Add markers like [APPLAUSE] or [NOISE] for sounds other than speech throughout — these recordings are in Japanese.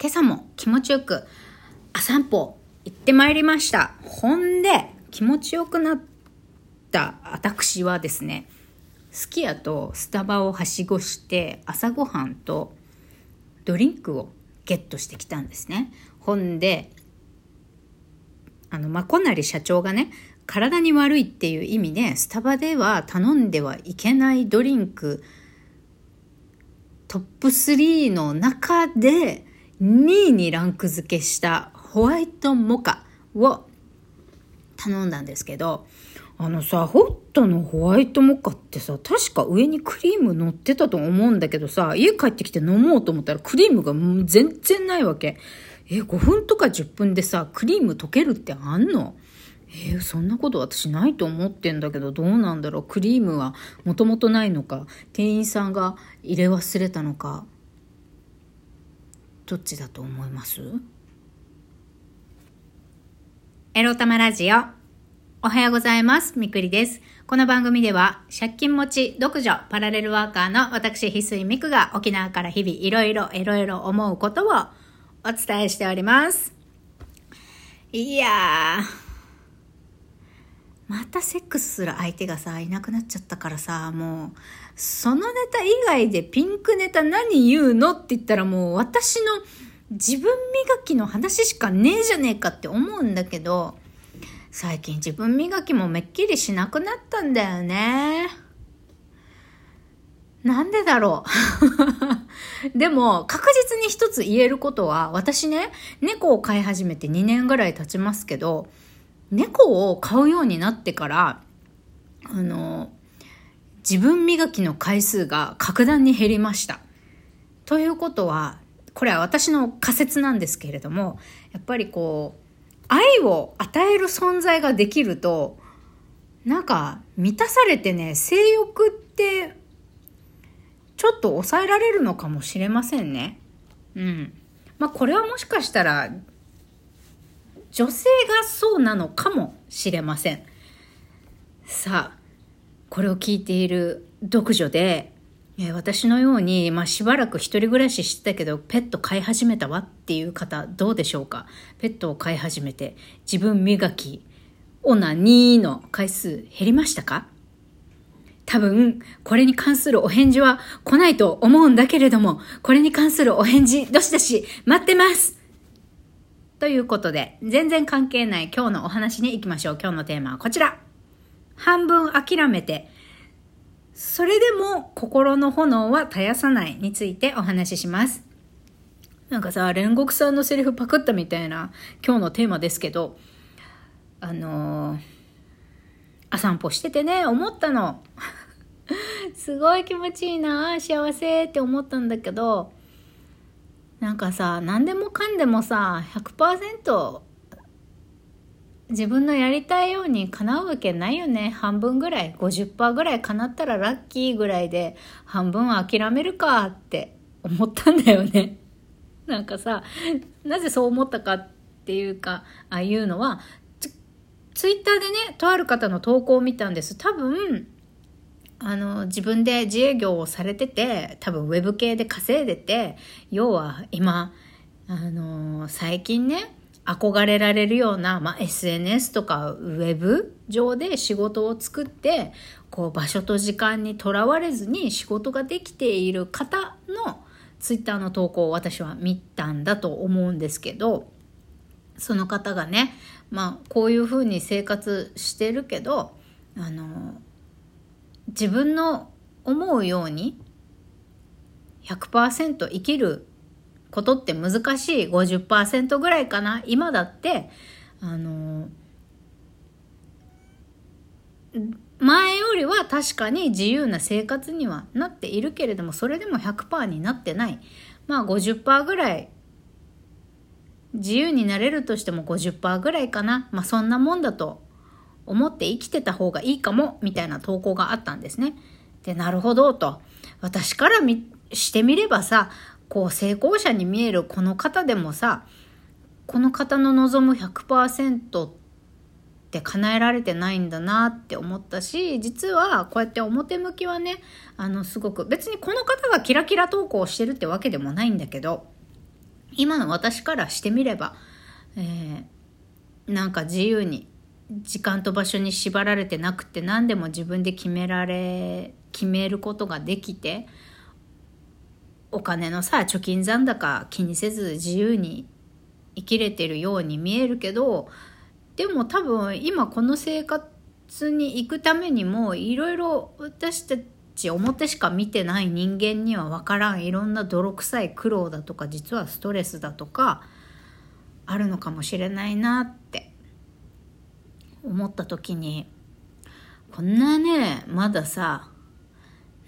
今朝も気持ちよく、あ散歩行ってまいりました。ほんで、気持ちよくなった私はですね、すき家とスタバをはしごして朝ごはんとドリンクをゲットしてきたんですね。ほんで、あの、まこなり社長がね、体に悪いっていう意味で、スタバでは頼んではいけないドリンク、トップ3の中で2位にランク付けしたホワイトモカを頼んだんですけど、あのさ、ホットのホワイトモカってさ、確か上にクリーム乗ってたと思うんだけどさ、家帰ってきて飲もうと思ったらクリームが全然ないわけ。え、5分とか10分でさ、クリーム溶けるってあんの？えー、そんなこと私ないと思ってんだけどどうなんだろう？クリームはもともとないのか？店員さんが入れ忘れたのか？どっちだと思います？エロ玉ラジオおはようございます。みくりです。この番組では、借金持ち、独女、パラレルワーカーの私、翡翠みくが沖縄から日々いろいろいろいろ思うことをお伝えしております。いやー、またセックスする相手がさ、いなくなっちゃったからさ、もう、そのネタ以外でピンクネタ何言うのって言ったらもう私の自分磨きの話しかねえじゃねえかって思うんだけど、最近自分磨きもめっきりしなくなったんだよね。なんでだろう。[LAUGHS] でも、確実に一つ言えることは、私ね、猫を飼い始めて2年ぐらい経ちますけど、猫を飼うようになってから、あの、自分磨きの回数が格段に減りました。ということは、これは私の仮説なんですけれども、やっぱりこう、愛を与える存在ができると、なんか満たされてね、性欲ってちょっと抑えられるのかもしれませんね。うん。まあこれはもしかしたら女性がそうなのかもしれません。さあ、これを聞いている独女で、え私のように、まあ、しばらく一人暮らししてたけど、ペット飼い始めたわっていう方、どうでしょうか？ペットを飼い始めて、自分磨き、オナニーの回数減りましたか？多分、これに関するお返事は来ないと思うんだけれども、これに関するお返事、どしどし待ってますということで、全然関係ない今日のお話に行きましょう。今日のテーマはこちら。半分諦めて、それでも心の炎は絶やさないについてお話しします。なんかさ、煉獄さんのセリフパクったみたいな今日のテーマですけど、あのー、あ散歩しててね、思ったの。[LAUGHS] すごい気持ちいいな、幸せって思ったんだけど、なんかさ何でもかんでもさ100%自分のやりたいように叶うわけないよね。半分ぐらい50%ぐらい叶ったらラッキーぐらいで半分は諦めるかって思ったんだよね。[LAUGHS] なんかさなぜそう思ったかっていうかああいうのはツイッターでねとある方の投稿を見たんです。多分あの、自分で自営業をされてて、多分ウェブ系で稼いでて、要は今、あの、最近ね、憧れられるような、まあ、SNS とかウェブ上で仕事を作って、こう場所と時間にとらわれずに仕事ができている方のツイッターの投稿を私は見たんだと思うんですけど、その方がね、まあ、こういうふうに生活してるけど、あの、自分の思うように100%生きることって難しい50%ぐらいかな今だってあの前よりは確かに自由な生活にはなっているけれどもそれでも100%になってないまあ50%ぐらい自由になれるとしても50%ぐらいかなまあそんなもんだと思って生きてた方がいいかも、みたいな投稿があったんですね。で、なるほど、と。私からみ、してみればさ、こう成功者に見えるこの方でもさ、この方の望む100%って叶えられてないんだなって思ったし、実はこうやって表向きはね、あのすごく、別にこの方がキラキラ投稿してるってわけでもないんだけど、今の私からしてみれば、えー、なんか自由に時間と場所に縛られてなくて何でも自分で決められ決めることができてお金のさ貯金残高気にせず自由に生きれてるように見えるけどでも多分今この生活に行くためにもいろいろ私たち表しか見てない人間には分からん。いろんな泥臭い苦労だとか実はストレスだとかあるのかもしれないなって。思った時にこんなねまださ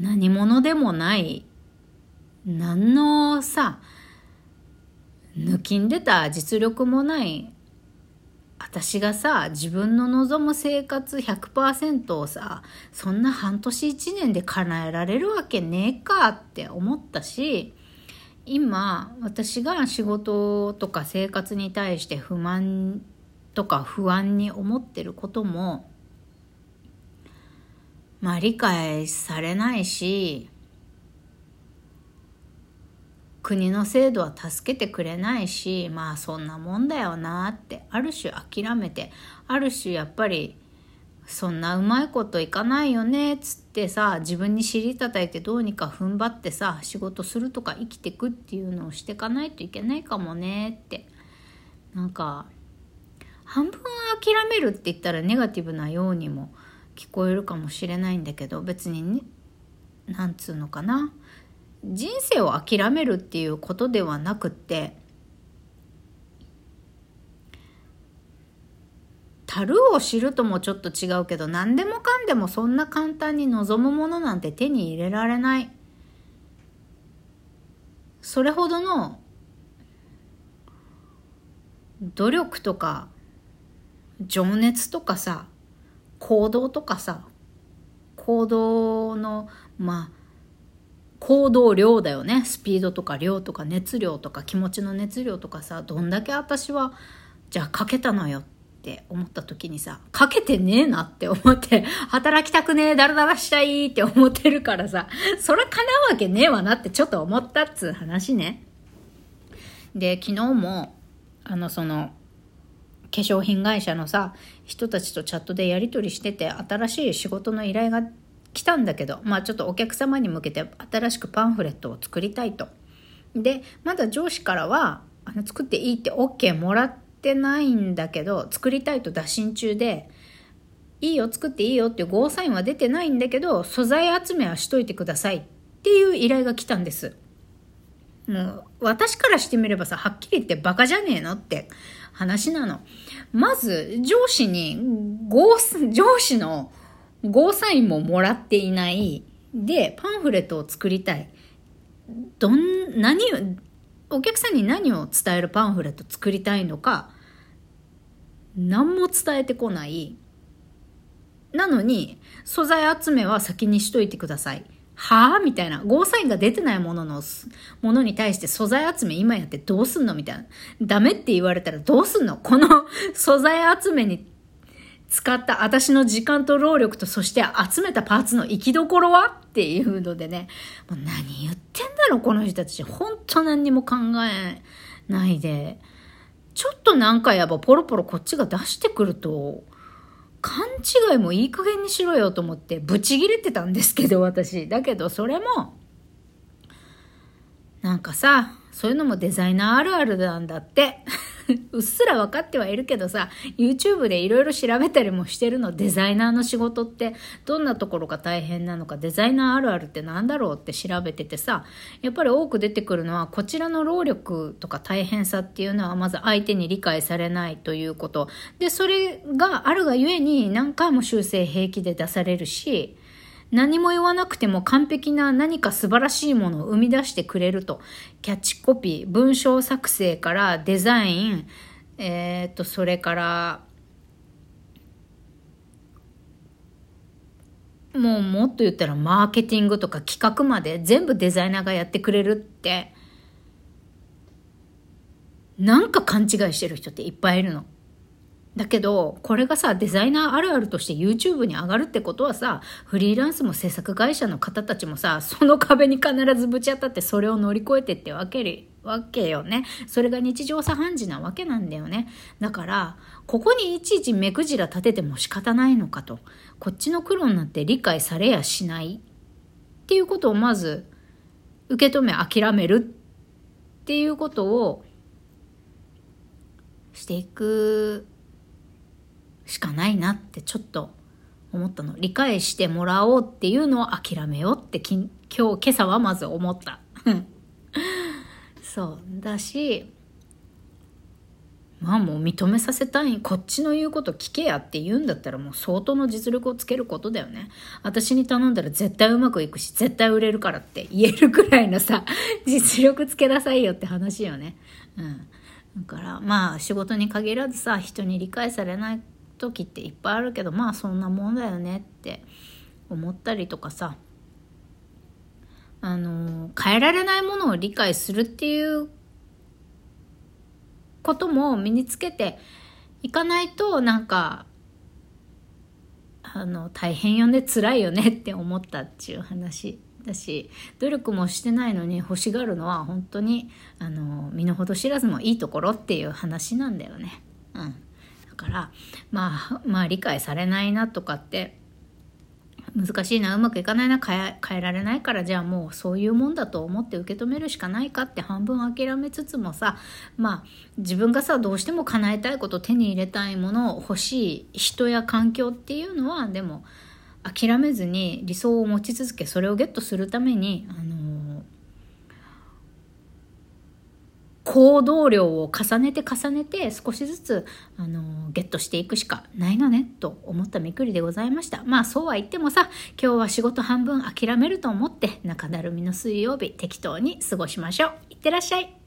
何者でもない何のさ抜きんでた実力もない私がさ自分の望む生活100%をさそんな半年1年で叶えられるわけねえかって思ったし今私が仕事とか生活に対して不満とか不安に思ってることもまあ理解されないし国の制度は助けてくれないしまあそんなもんだよなってある種諦めてある種やっぱりそんなうまいこといかないよねっつってさ自分に尻叩いてどうにか踏ん張ってさ仕事するとか生きてくっていうのをしてかないといけないかもねって。なんか半分諦めるって言ったらネガティブなようにも聞こえるかもしれないんだけど別にねなんつうのかな。人生を諦めるっていうことではなくって樽を知るともちょっと違うけど何でもかんでもそんな簡単に望むものなんて手に入れられない。それほどの努力とか情熱とかさ行動とかさ行動のまあ行動量だよね。スピードとか量とか熱量とか気持ちの熱量とかさどんだけ私はじゃあかけたのよって思った時にさかけてねえなって思って [LAUGHS] 働きたくねえだらだらしたいって思ってるからさそれ叶うわけねえわなってちょっと思ったっつう話ね。で昨日もあのその化粧品会社のさ人たちとチャットでやり取りしてて新しい仕事の依頼が来たんだけど、まあちょっとお客様に向けて新しくパンフレットを作りたいと。で、まだ上司からは、あの作っていいって OK もらってないんだけど、作りたいと打診中で、いいよ、作っていいよっていうゴーサインは出てないんだけど、素材集めはしといてくださいっていう依頼が来たんです。もう、私からしてみればさ、はっきり言ってバカじゃねえのって話なの。まず、上司に、ゴー、上司のゴーサインももらっていない。で、パンフレットを作りたい。どん、何を、お客さんに何を伝えるパンフレット作りたいのか、何も伝えてこない。なのに、素材集めは先にしといてください。はぁ？みたいな。ゴーサインが出てないものの、ものに対して素材集め今やってどうすんの？みたいな。ダメって言われたらどうすんの？この [LAUGHS] 素材集めに使った私の時間と労力とそして集めたパーツの生きどころは？っていうのでね、もう何言ってんだろこの人たち。ほんと何にも考えないで。ちょっとなんかやっぱポロポロこっちが出してくると、勘違いもいい加減にしろよと思ってブチギレてたんですけど私。だけどそれも、なんかさ、そういうのもデザイナーあるあるなんだって。[LAUGHS] うっすら分かってはいるけどさ、YouTube でいろいろ調べたりもしてるの。デザイナーの仕事ってどんなところが大変なのか、デザイナーあるあるって何だろうって調べててさ、やっぱり多く出てくるのは、こちらの労力とか大変さっていうのは、まず相手に理解されないということ。で、それがあるがゆえに何回も修正平気で出されるし、何も言わなくても完璧な何か素晴らしいものを生み出してくれると。キャッチコピー、文章作成からデザイン、えっ、と、それから、もうもっと言ったらマーケティングとか企画まで全部デザイナーがやってくれるって、なんか勘違いしてる人っていっぱいいるの。だけど、これがさ、デザイナーあるあるとして YouTube に上がるってことはさ、フリーランスも制作会社の方たちもさ、その壁に必ずぶち当たってそれを乗り越えてってわけわけよね。それが日常茶飯事なわけなんだよね。だから、ここにいちいち目くじら立てても仕方ないのかと。こっちの苦労なって理解されやしないっていうことをまず受け止め諦めるっていうことをしていくしかないなってちょっと思ったの。理解してもらおうっていうのを諦めようって今日、今朝はまず思った。[LAUGHS] そう。だし、まあもう認めさせたい、こっちの言うこと聞けやって言うんだったらもう相当の実力をつけることだよね。私に頼んだら絶対うまくいくし、絶対売れるからって言えるくらいのさ、[LAUGHS] 実力つけなさいよって話よね。うん。だからまあ仕事に限らずさ、人に理解されない時っていっぱいあるけど、まあそんなもんだよねって思ったりとかさ、あの、変えられないものを理解するっていうことも身につけていかないとなんかあの大変よね辛いよねって思ったっていう話だし努力もしてないのに欲しがるのは本当にあの身の程知らずもいいところっていう話なんだよね。うん、だからまあまあ理解されないなとかって難しいなうまくいかないな変え変えられないからじゃあもうそういうもんだと思って受け止めるしかないかって半分諦めつつもさまあ自分がさどうしても叶えたいこと手に入れたいもの欲しい人や環境っていうのはでも諦めずに理想を持ち続けそれをゲットするためにあの行動量を重ねて重ねて少しずつ、あのゲットしていくしかないのねと思ったみくりでございました。まあそうは言ってもさ、今日は仕事半分諦めると思って中だるみの水曜日適当に過ごしましょう。いってらっしゃい。